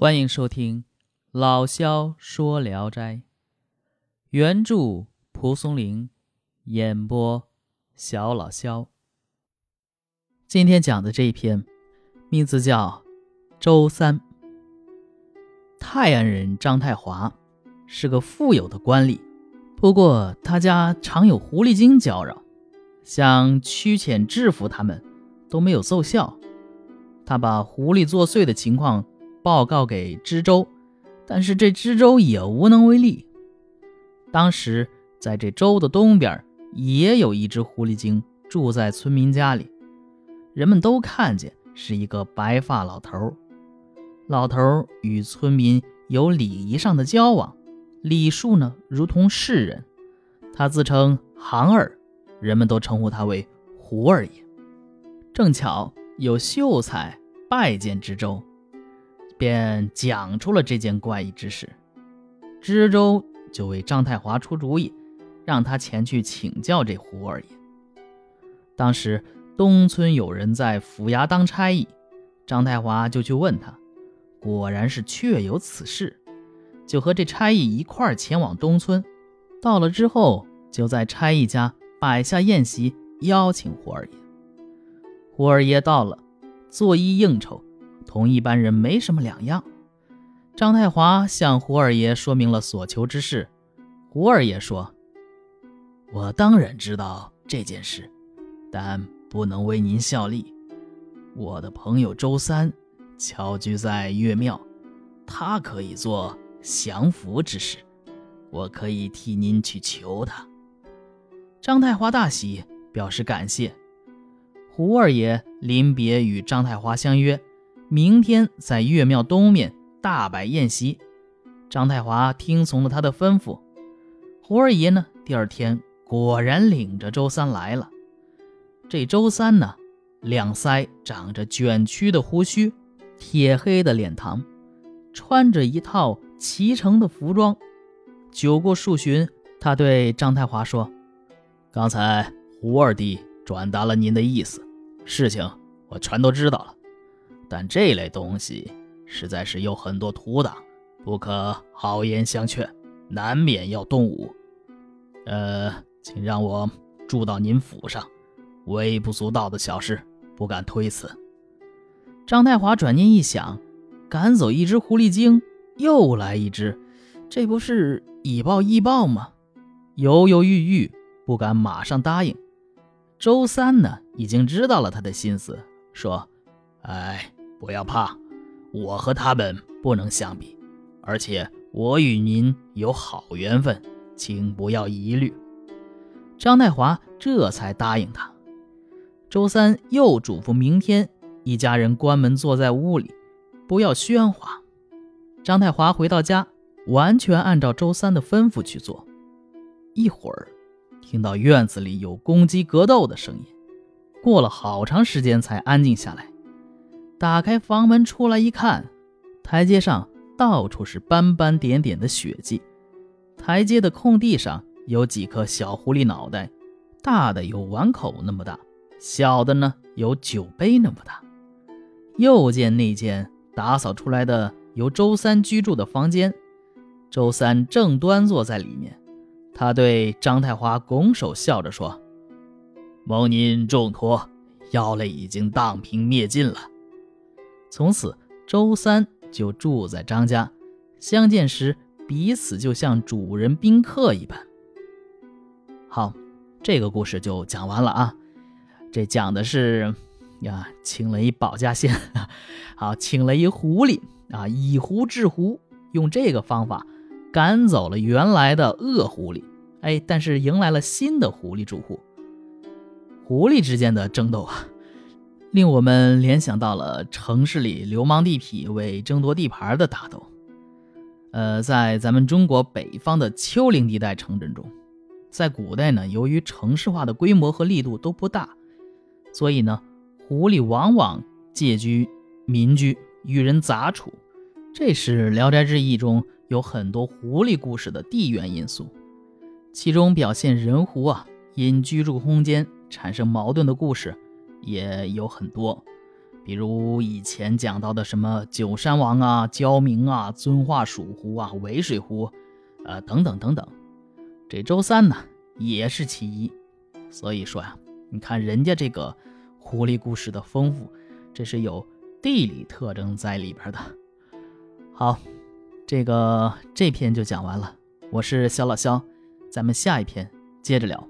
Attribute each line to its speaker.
Speaker 1: 欢迎收听《老萧说聊斋》，原著蒲松龄，演播小老萧。今天讲的这一篇，名字叫《周三》。泰安人张太华是个富有的官吏，不过他家常有狐狸精搅扰，想驱遣制服他们都没有奏效。他把狐狸作祟的情况。报告给知州，但是这知州也无能为力。当时在这州的东边，也有一只狐狸精住在村民家里，人们都看见是一个白发老头。老头与村民有礼仪上的交往，礼数呢如同世人。他自称行儿，人们都称呼他为胡二爷。正巧有秀才拜见知州。便讲出了这件怪异之事，知州就为张太华出主意，让他前去请教这胡二爷。当时东村有人在府衙当差役，张太华就去问他，果然是确有此事，就和这差役一块前往东村。到了之后，就在差役家摆下宴席，邀请胡二爷。胡二爷到了，作揖应酬。同一般人没什么两样。张太华向胡二爷说明了所求之事。胡二爷说：“我当然知道这件事，但不能为您效力。我的朋友周三侨居在岳庙，他可以做降服之事，我可以替您去求他。”张太华大喜，表示感谢。胡二爷临别与张太华相约。明天在岳庙东面大摆宴席，张太华听从了他的吩咐。胡二爷呢，第二天果然领着周三来了。这周三呢，两腮长着卷曲的胡须，铁黑的脸膛，穿着一套齐成的服装。酒过数巡，他对张太华说：“刚才胡二弟转达了您的意思，事情我全都知道了。”但这类东西实在是有很多图档，不可好言相劝，难免要动武。呃，请让我住到您府上，微不足道的小事不敢推辞。张太华转念一想，赶走一只狐狸精，又来一只，这不是以暴易暴吗？犹犹豫豫，不敢马上答应。周三呢，已经知道了他的心思，说：“哎。”不要怕，我和他们不能相比，而且我与您有好缘分，请不要疑虑。张太华这才答应他。周三又嘱咐明天一家人关门坐在屋里，不要喧哗。张太华回到家，完全按照周三的吩咐去做。一会儿，听到院子里有公鸡格斗的声音，过了好长时间才安静下来。打开房门出来一看，台阶上到处是斑斑点点的血迹。台阶的空地上有几颗小狐狸脑袋，大的有碗口那么大，小的呢有酒杯那么大。又见那间打扫出来的由周三居住的房间，周三正端坐在里面。他对张太华拱手笑着说：“蒙您重托，妖类已经荡平灭尽了。”从此，周三就住在张家，相见时彼此就像主人宾客一般。好，这个故事就讲完了啊。这讲的是呀，请了一保家仙，好，请了一狐狸啊，以狐治狐，用这个方法赶走了原来的恶狐狸，哎，但是迎来了新的狐狸住户。狐狸之间的争斗啊。令我们联想到了城市里流氓地痞为争夺地盘的打斗。呃，在咱们中国北方的丘陵地带城镇中，在古代呢，由于城市化的规模和力度都不大，所以呢，狐狸往往借居民居，与人杂处。这是《聊斋志异》中有很多狐狸故事的地缘因素，其中表现人狐啊因居住空间产生矛盾的故事。也有很多，比如以前讲到的什么九山王啊、焦明啊、遵化蜀湖啊、渭水湖，呃，等等等等。这周三呢，也是其一。所以说呀，你看人家这个狐狸故事的丰富，这是有地理特征在里边的。好，这个这篇就讲完了。我是小老肖，咱们下一篇接着聊。